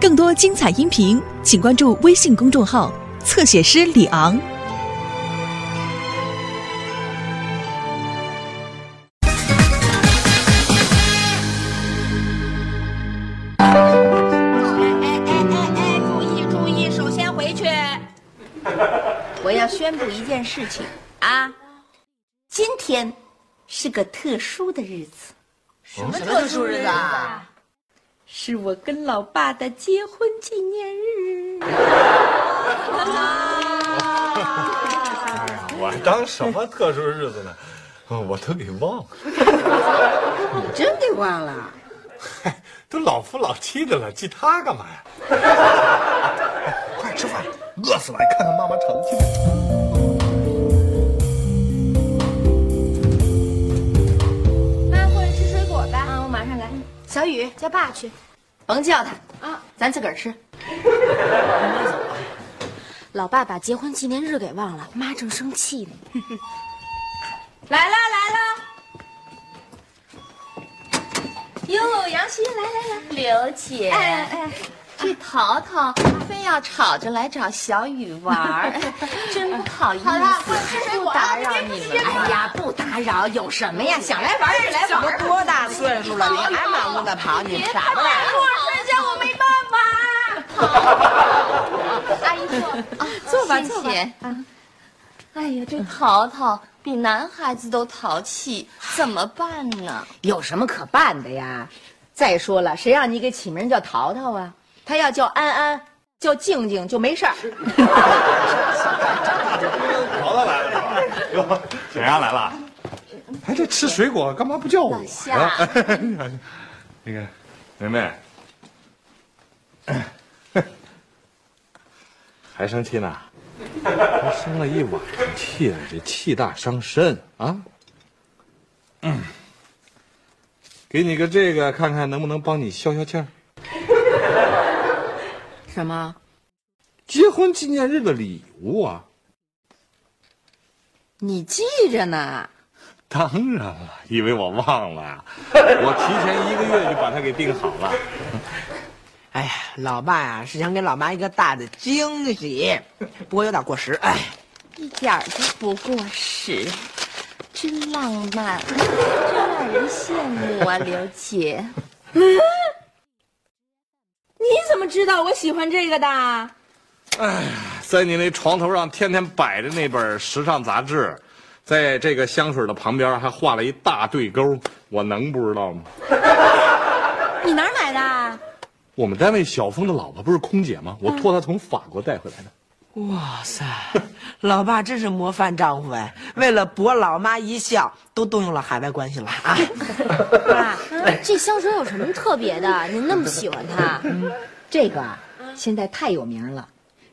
更多精彩音频，请关注微信公众号“侧写师李昂”。注意注意，首先回去。我要宣布一件事情啊，今天是个特殊的日子，什么特殊日子啊？是我跟老爸的结婚纪念日。我当什么特殊日子呢？我都给忘了。你真给忘了？嗨，都老夫老妻的了，记他干嘛呀？快吃饭，饿死了！你看看妈妈炒的小雨叫爸去。甭叫他啊，咱自个儿吃。老爸把结婚纪念日给忘了，妈正生气呢。来了来了。哟，杨欣，来来来。刘姐，哎哎，这淘淘非要吵着来找小雨玩儿，真 不好意思，好了快吃水果不打扰你们。哎呀，不打扰，有什么呀？想来玩就来玩。都多大岁数了，你还满屋子跑，你傻不啦？睡觉我没办法。阿姨坐啊，坐吧谢坐吧谢。哎呀，这淘淘比男孩子都淘气，怎么办呢？有什么可办的呀？再说了，谁让你给起名叫淘淘啊？他要叫安安，叫静静就没事儿。淘淘 来了，哟，小杨来了。哎，这吃水果干嘛不叫我老夏呀？那个，梅梅，还生气呢？生了一晚上气了，这气大伤身啊！嗯，给你个这个，看看能不能帮你消消气儿。什么？结婚纪念日的礼物啊！你记着呢？当然了，以为我忘了呀？我提前一个月就把它给订好了。哎呀，老爸呀是想给老妈一个大的惊喜，不过有点过时。哎，一点儿都不过时，真浪漫，真让人羡慕啊，刘姐。你怎么知道我喜欢这个的？哎在你那床头上天天摆着那本时尚杂志，在这个香水的旁边还画了一大对勾，我能不知道吗？你哪儿买的？我们单位小峰的老婆不是空姐吗？我托她从法国带回来的。哇塞，老爸真是模范丈夫哎！为了博老妈一笑，都动用了海外关系了啊！爸，这香水有什么特别的？您那么喜欢它？这个啊，现在太有名了。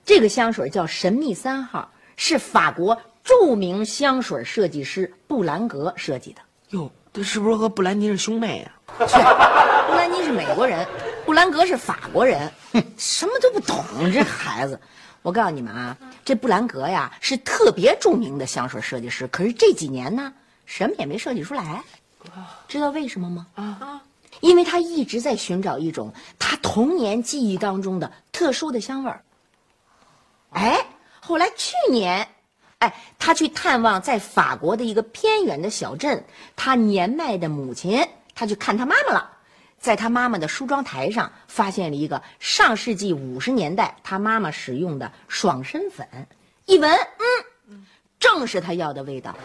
这个香水叫神秘三号，是法国著名香水设计师布兰格设计的。哟，这是不是和布兰妮是兄妹啊？去，布兰妮是美国人，布兰格是法国人，哼，什么都不懂，这孩子。我告诉你们啊，这布兰格呀是特别著名的香水设计师，可是这几年呢，什么也没设计出来。知道为什么吗？啊，因为他一直在寻找一种他童年记忆当中的特殊的香味儿。哎，后来去年，哎，他去探望在法国的一个偏远的小镇，他年迈的母亲，他去看他妈妈了。在他妈妈的梳妆台上发现了一个上世纪五十年代他妈妈使用的爽身粉，一闻，嗯，正是他要的味道，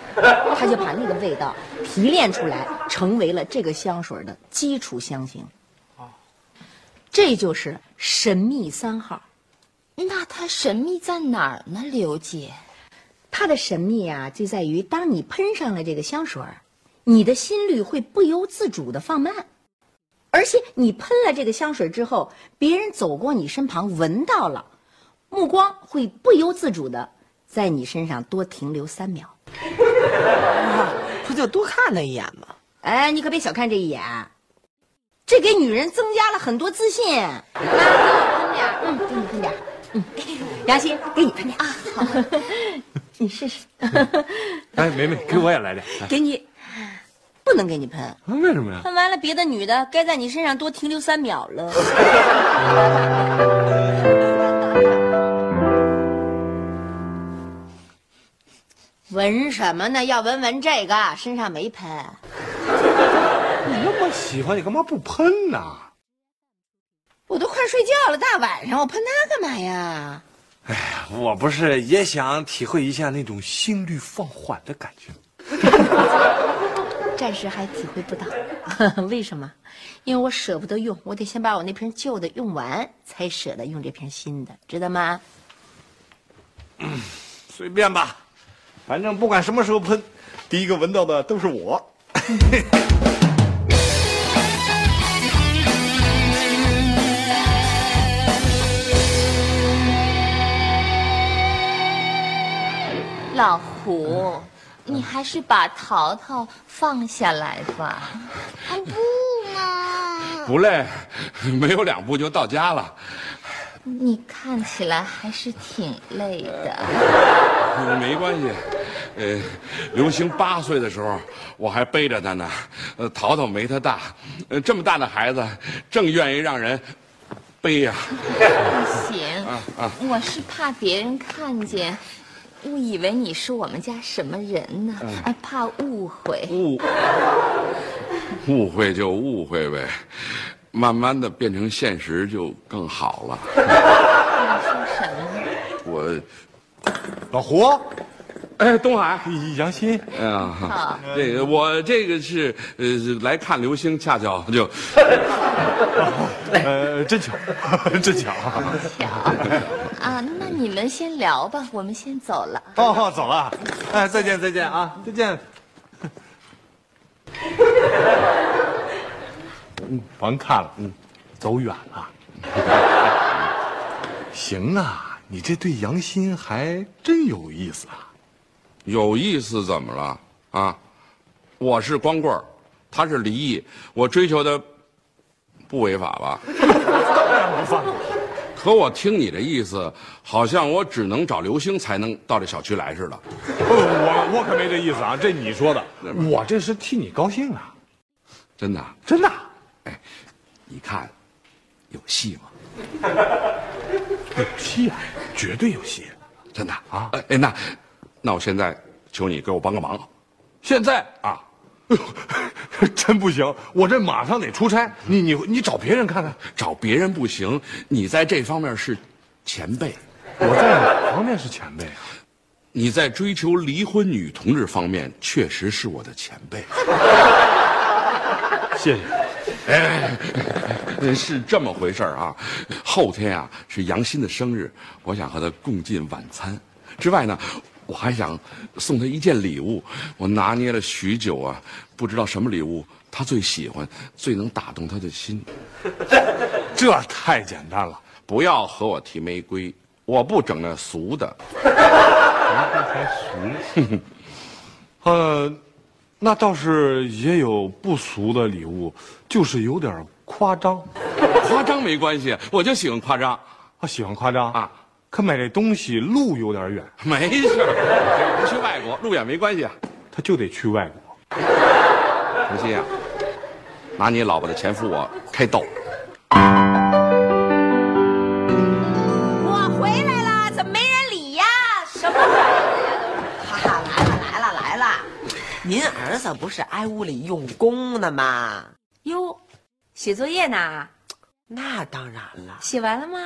他就把那个味道提炼出来，成为了这个香水的基础香型。这就是神秘三号。那它神秘在哪儿呢，刘姐？它的神秘啊，就在于当你喷上了这个香水儿，你的心率会不由自主的放慢，而且你喷了这个香水之后，别人走过你身旁闻到了，目光会不由自主的在你身上多停留三秒。不就多看他一眼吗？哎，你可别小看这一眼，这给女人增加了很多自信。妈，给我喷点。嗯，给你喷点儿。嗯，杨希，给你喷点啊。好，你试试。哎，梅梅，给我也来点。给你，不不能给你喷，啊为什么呀？喷完了别的女的该在你身上多停留三秒了。闻什么呢？要闻闻这个，身上没喷。你那么喜欢，你干嘛不喷呢？我都快睡觉了，大晚上我喷它干嘛呀？我不是也想体会一下那种心率放缓的感觉？暂时还体会不到，为什么？因为我舍不得用，我得先把我那瓶旧的用完，才舍得用这瓶新的，知道吗？随便吧，反正不管什么时候喷，第一个闻到的都是我。老胡，你还是把淘淘放下来吧。不嘛，不累，没有两步就到家了。你看起来还是挺累的。没关系，呃，刘星八岁的时候我还背着他呢，呃，淘淘没他大，呃，这么大的孩子正愿意让人背呀、不行，啊我是怕别人看见，误以为你是我们家什么人呢，啊，怕误会。误误会就误会呗，慢慢的变成现实就更好了。你说什么？我，老胡，哎，东海。杨鑫，哎呀好，这个我这个是呃来看流星，恰巧就 呃，真巧，真巧。巧啊，那你们先聊吧，我们先走了。哦，走了，哎，再见，再见啊，再见。嗯，甭看了，嗯，走远了。行啊，你这对杨鑫还真有意思啊。有意思怎么了啊？我是光棍儿，他是离异，我追求的不违法吧？当然不犯可我听你的意思，好像我只能找刘星才能到这小区来似的。我我可没这意思啊，这你说的，我这是替你高兴啊，真的？真的。哎你看，有戏吗？有戏啊，绝对有戏。真的啊？哎，那那我现在求你给我帮个忙，现在啊！真不行，我这马上得出差，你你你找别人看看。找别人不行，你在这方面是前辈，我在哪方面是前辈啊？你在追求离婚女同志方面确实是我的前辈。谢谢。哎 是这么回事儿啊，后天啊是杨鑫的生日，我想和他共进晚餐。之外呢，我还想送他一件礼物，我拿捏了许久啊，不知道什么礼物他最喜欢，最能打动他的心。这太简单了，不要和我提玫瑰，我不整那俗的。呃，那倒是也有不俗的礼物，就是有点夸张。夸张没关系，我就喜欢夸张。我喜欢夸张啊，可买这东西路有点远，没事儿，不去外国路远没关系啊。他就得去外国。诚心啊，拿你老婆的钱付我开刀。我回来了，怎么没人理呀？什么玩意儿呀？哈哈，来了来了来了，您儿子不是挨屋里用功呢吗？哟，写作业呢？那当然了，写完了吗？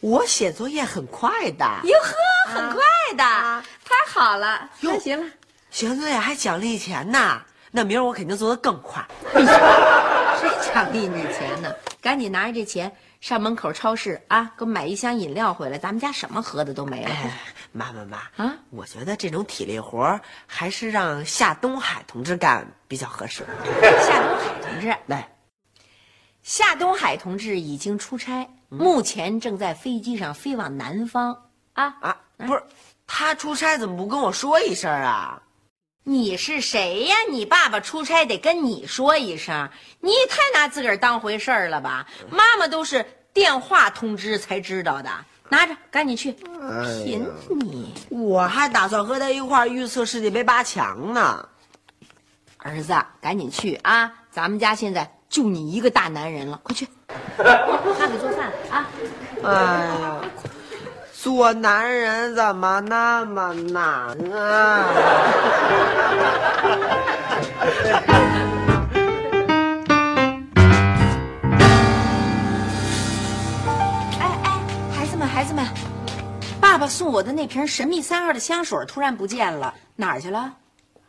我写作业很快的。哟呵，很快的，太好了。哟那行了，写完作业还奖励钱呢，那明儿我肯定做得更快。谁奖励你钱呢？赶紧拿着这钱上门口超市啊，给我买一箱饮料回来。咱们家什么喝的都没了。哎，妈妈妈啊我觉得这种体力活儿还是让夏东海同志干比较合适。夏东海同志，来，夏东海同志已经出差，目前正在飞机上飞往南方啊啊，不是，他出差怎么不跟我说一声啊？你是谁呀？你爸爸出差得跟你说一声，你也太拿自个儿当回事儿了吧？妈妈都是电话通知才知道的。拿着，赶紧去，贫你！我还打算和他一块儿预测世界杯八强呢。儿子，赶紧去啊！咱们家现在就你一个大男人了，快去。妈给做饭啊。哎呀，做男人怎么那么难啊？哎哎，孩子们，孩子们，爸爸送我的那瓶神秘三号的香水突然不见了，哪儿去了？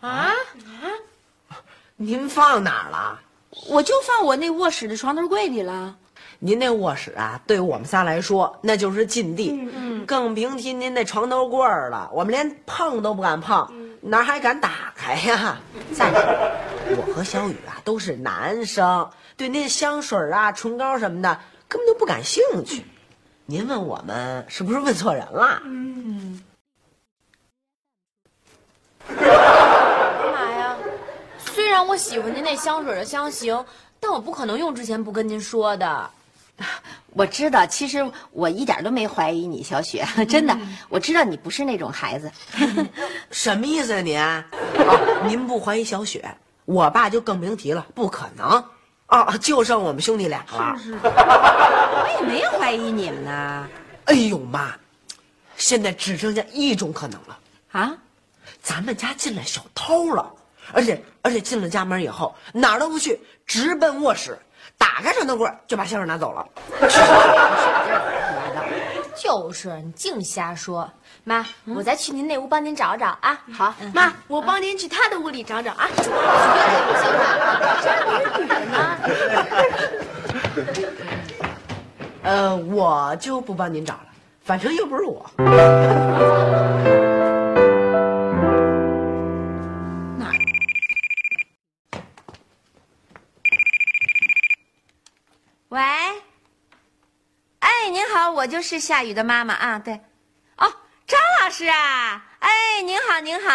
啊啊！您放哪儿了？我就放我那卧室的床头柜里了。您那卧室啊，对我们仨来说那就是禁地，更别提您那床头柜了。我们连碰都不敢碰，哪还敢打开呀？再说，我和小雨啊都是男生，对那香水啊、唇膏什么的根本就不感兴趣。您问我们是不是问错人了？干嘛呀？虽然我喜欢您那香水的香型，但我不可能用之前不跟您说的。我知道，其实我一点都没怀疑你，小雪，真的，我知道你不是那种孩子。什么意思啊您？啊，您不怀疑小雪，我爸就更甭提了，不可能。啊，就剩我们兄弟俩了。我也没怀疑你们呢。哎呦妈，现在只剩下一种可能了，啊，咱们家进来小偷了，而且而且进了家门以后哪儿都不去，直奔卧室，打开床头柜就把香水拿走了。就是你净瞎说。妈，我再去您那屋帮您找找啊。好，妈，我帮您去他的屋里找找啊。呃，我就不帮您找了，反正又不是我。我就是夏雨的妈妈啊，对，哦，张老师啊，哎，您好，您好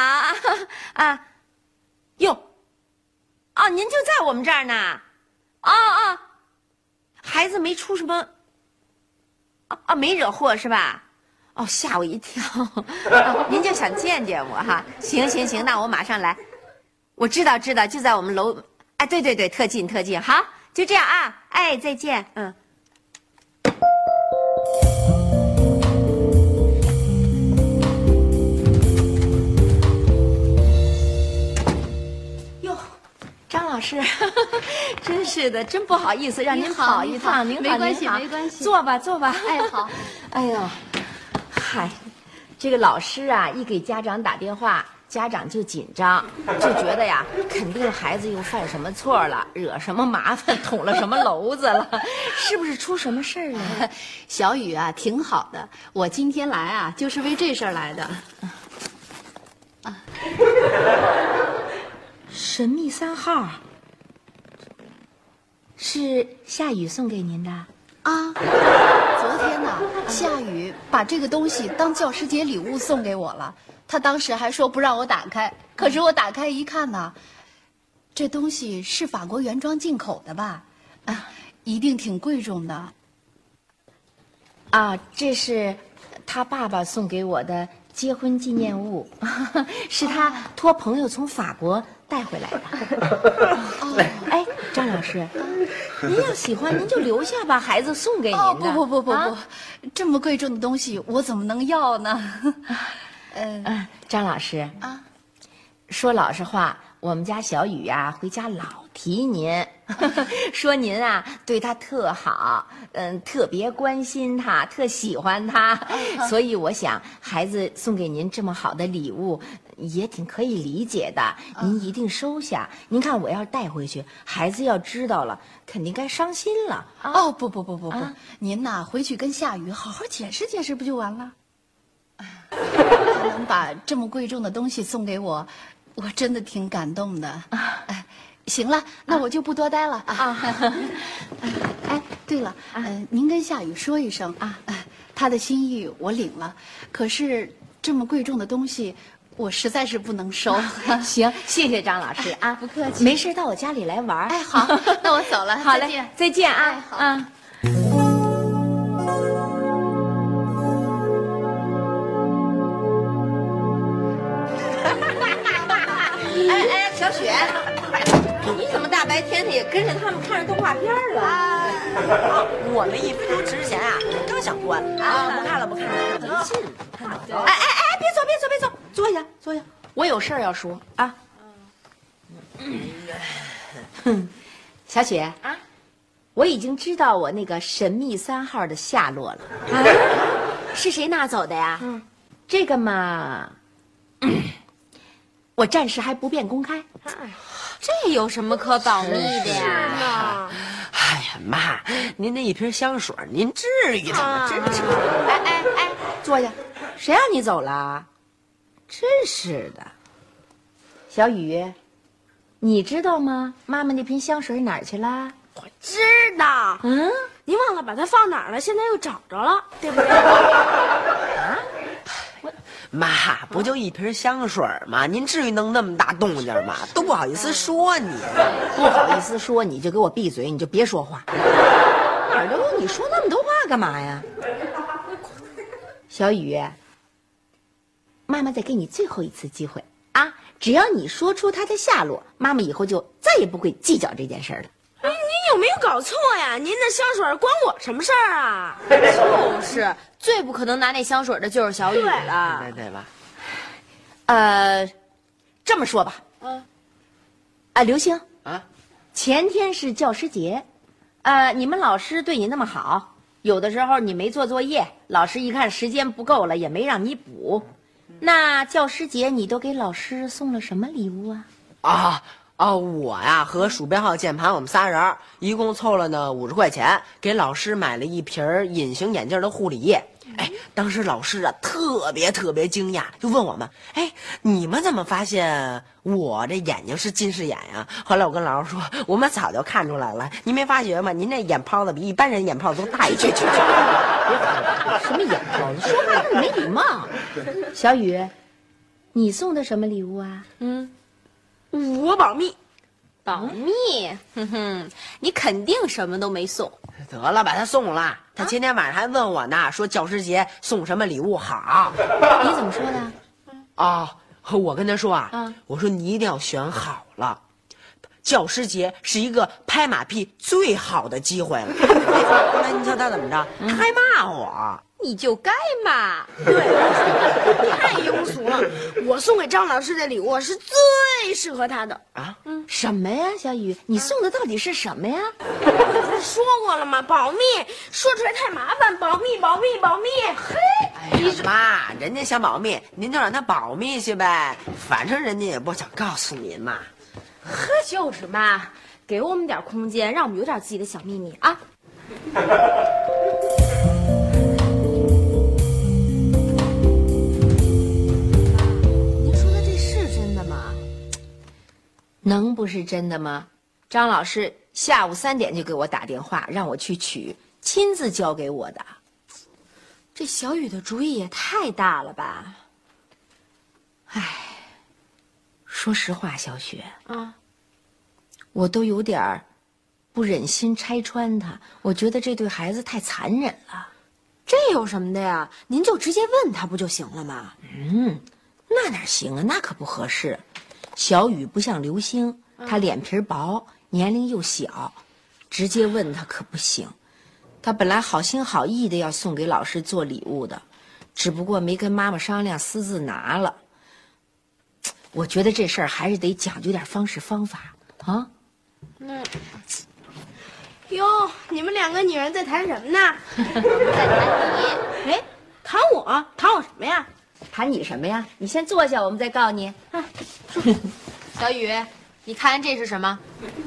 啊，哟，哦，您就在我们这儿呢，哦哦，孩子没出什么，哦哦，没惹祸是吧？哦，吓我一跳，您就想见见我哈？行行行，那我马上来，我知道知道，就在我们楼，哎，对对对，特近特近，好，就这样啊，哎，再见，嗯。老师，真是的，真不好意思让您跑一趟。您好，您好没关系没关系坐吧，坐吧。哎好。哎呦，嗨，这个老师啊，一给家长打电话，家长就紧张，就觉得呀，肯定孩子又犯什么错了，惹什么麻烦，捅了什么娄子了，是不是出什么事儿了？小雨啊，挺好的。我今天来啊，就是为这事儿来的。啊神秘三号，是夏雨送给您的。啊，昨天呢，夏雨把这个东西当教师节礼物送给我了。他当时还说不让我打开，可是我打开一看呢，这东西是法国原装进口的吧？啊，一定挺贵重的。啊，这是他爸爸送给我的结婚纪念物，是他托朋友从法国带回来的。哎，张老师，您要喜欢您就留下吧，孩子送给您的。哦，不不不不不，啊这么贵重的东西我怎么能要呢？嗯嗯，张老师，啊，说老实话，我们家小雨呀、回家老提您，说您啊对他特好，嗯，特别关心他，特喜欢他，所以我想孩子送给您这么好的礼物，也挺可以理解的。您一定收下。您看我要是带回去，孩子要知道了，肯定该伤心了。哦，不不不不不，啊您呐回去跟夏雨好好解释解释，不就完了？他能把这么贵重的东西送给我，我真的挺感动的。哎，行了，那我就不多待了。啊。哎，对了，呃，您跟夏雨说一声啊，哎他的心意我领了，可是这么贵重的东西，我实在是不能收。行，谢谢张老师啊，不客气。没事到我家里来玩。哎，好，那我走了，好嘞再见，再见啊！哎好雪，哎你怎么大白天的也跟着他们看着动画片了？啊，我们一分钟之前啊，刚想关啊，不看了不看了，没劲，哎哎哎，别走别走别走，坐下坐下，我有事儿要说啊。哼，小雪啊，我已经知道我那个神秘三号的下落了。啊，是谁拿走的呀？嗯，这个嘛，我暂时还不便公开。这有什么可保密的呀？哎呀妈，您那一瓶香水，您至于吗？真是。哎哎哎，坐下，谁让你走了？真是的，小雨，你知道吗？妈妈那瓶香水哪儿去了？我知道，嗯，您忘了把它放哪儿了，现在又找着了，对不对？妈，不就一瓶香水吗？您至于弄那么大动静吗？都不好意思说你，不好意思说，你就给我闭嘴，你就别说话。耳朵你说那么多话干嘛呀？小雨，妈妈再给你最后一次机会啊！只要你说出他的下落，妈妈以后就再也不会计较这件事了。哎，您有没有搞错呀？您的香水关我什么事儿啊？就是，最不可能拿那香水的就是小雨了。对对吧？呃，这么说吧，嗯，啊，刘星啊，前天是教师节，呃，你们老师对你那么好，有的时候你没做作业，老师一看时间不够了，也没让你补。那教师节你都给老师送了什么礼物啊？啊啊！我呀和鼠标号键盘，我们仨人儿一共凑了呢五十块钱，给老师买了一瓶儿隐形眼镜的护理液。哎，当时老师啊特别特别惊讶，就问我们：“哎，你们怎么发现我这眼睛是近视眼呀？”后来我跟老师说：“我们早就看出来了，您没发觉吗？您这眼泡子比一般人眼泡子都大一圈圈。”什么眼泡子？说话这么没礼貌。小雨，你送的什么礼物啊？我保密。保密，哼哼，你肯定什么都没送。得了，把他送了。他今天晚上还问我呢，说教师节送什么礼物好。你怎么说的？啊，我跟他说啊，我说你一定要选好了，教师节是一个拍马屁最好的机会了。那你瞧他怎么着，他还骂我。你就该骂。太庸俗了！我送给张老师的礼物是最适合他的。啊，嗯什么呀，小雨？你送的到底是什么呀？不是说过了吗？保密，说出来太麻烦。保密，保密，保密。嘿，哎呀妈，人家想保密，您就让他保密去呗，反正人家也不想告诉您嘛。呵，就是嘛，给我们点空间，让我们有点自己的小秘密啊。能不是真的吗？张老师下午三点就给我打电话，让我去取，亲自交给我的。这小雨的主意也太大了吧？说实话，小雪，啊，我都有点儿不忍心拆穿他，我觉得这对孩子太残忍了。这有什么的呀？您就直接问他不就行了吗？嗯，那哪行啊？那可不合适。小雨不像刘星，他脸皮薄，年龄又小，直接问他可不行。他本来好心好意的要送给老师做礼物的，只不过没跟妈妈商量，私自拿了。我觉得这事儿还是得讲究点方式方法啊。哟，你们两个女人在谈什么呢？在谈你哎，谈我？谈我什么呀？谈你什么呀？你先坐下，我们再告诉你。小雨，你看这是什么？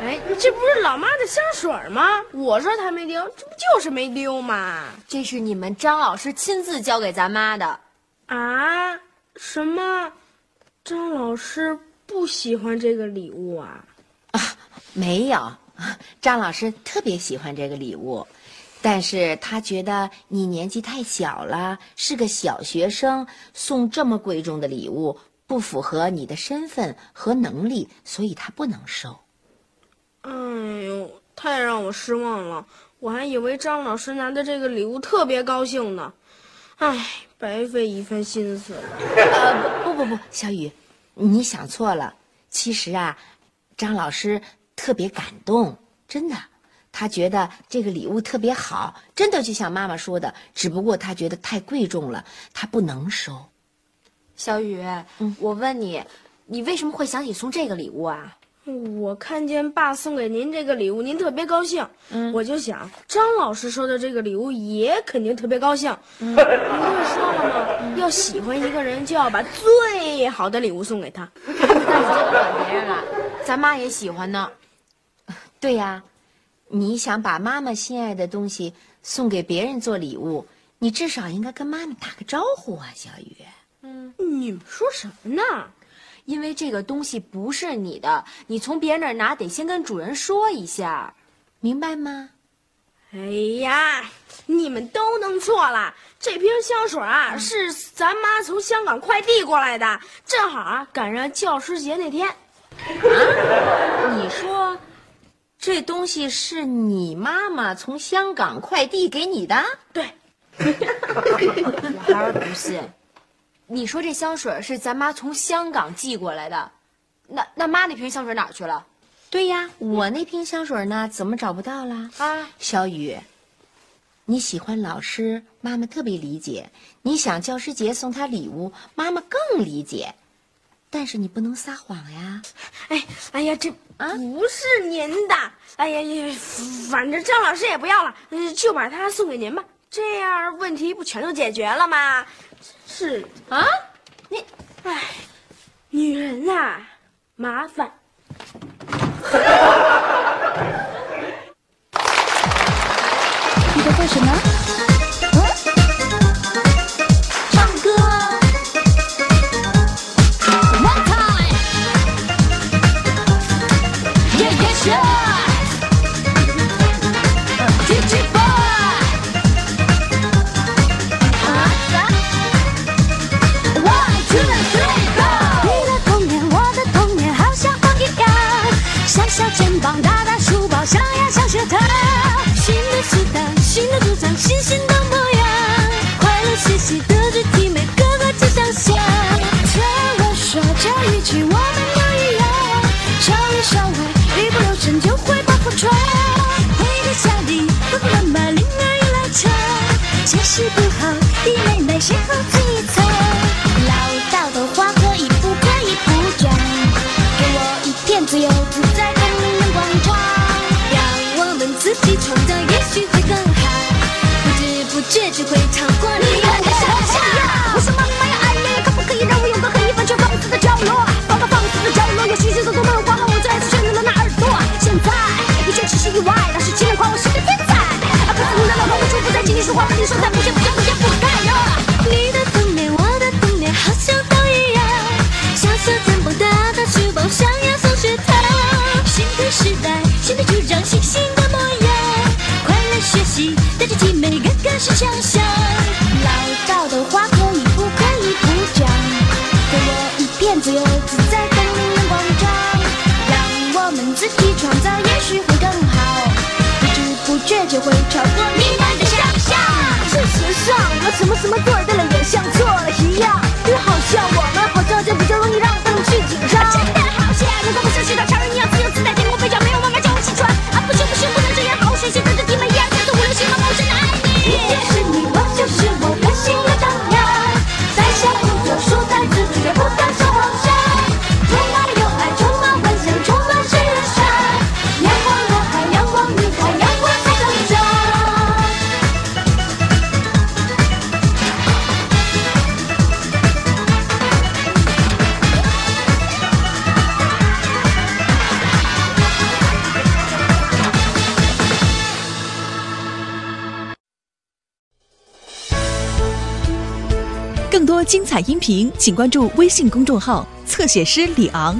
哎，这不是老妈的香水吗？我说她没丢，这不就是没丢吗？这是你们张老师亲自交给咱妈的。啊？什么？张老师不喜欢这个礼物啊啊？没有，张老师特别喜欢这个礼物，但是他觉得你年纪太小了，是个小学生，送这么贵重的礼物不符合你的身份和能力，所以他不能收。哎呦，太让我失望了！我还以为张老师拿的这个礼物特别高兴呢。哎，白费一番心思了。呃，不不不不，小雨，你想错了。其实啊，张老师特别感动，真的，他觉得这个礼物特别好，真的就像妈妈说的，只不过他觉得太贵重了，他不能收。小雨，我问你，你为什么会想起送这个礼物啊？我看见爸送给您这个礼物，您特别高兴，我就想张老师收的这个礼物也肯定特别高兴。您不是说了吗？要喜欢一个人，就要把最好的礼物送给他。那你就不管别人了，咱妈也喜欢呢。对呀，你想把妈妈心爱的东西送给别人做礼物，你至少应该跟妈妈打个招呼啊，小雨。嗯你们说什么呢？因为这个东西不是你的，你从别人那儿拿得先跟主人说一下，明白吗？哎呀，你们都弄错了。这瓶香水啊，是咱妈从香港快递过来的，正好啊赶上教师节那天。你说，这东西是你妈妈从香港快递给你的？对，我还是不信。你说这香水是咱妈从香港寄过来的，那那妈那瓶香水哪儿去了？对呀，我那瓶香水呢？怎么找不到了？啊，小雨，你喜欢老师，妈妈特别理解；你想教师节送他礼物，妈妈更理解。但是你不能撒谎呀！哎，哎呀，这不是您的。哎呀呀，反正张老师也不要了，就把它送给您吧。这样问题不全都解决了吗？是啊，你，哎，女人呐，麻烦。你在干什么？大大书包，像呀像学堂。新的时代，新的主张，新新的模样，快乐学习的肢体，每个个只想想。听我说，这一句我们都一样，稍微稍微，一不留神就会把破窗。回到家里，爸爸妈妈铃儿一来敲，解释不好，弟妹妹先后意外，老师竟然夸我是个天才。啊，可是你的老婆无处不在，请你说话，跟你说再不行不行不行不该呀。你的童年，我的童年，好像都一样。小小肩膀，大大书包，上呀上学堂。新的时代，新的主张，新新的模样。快乐学习，带着体美个个是强项。会超过你们的想象。事实上，我什么什么对的了，也像错了一样，音频，请关注微信公众号“侧写师李昂”。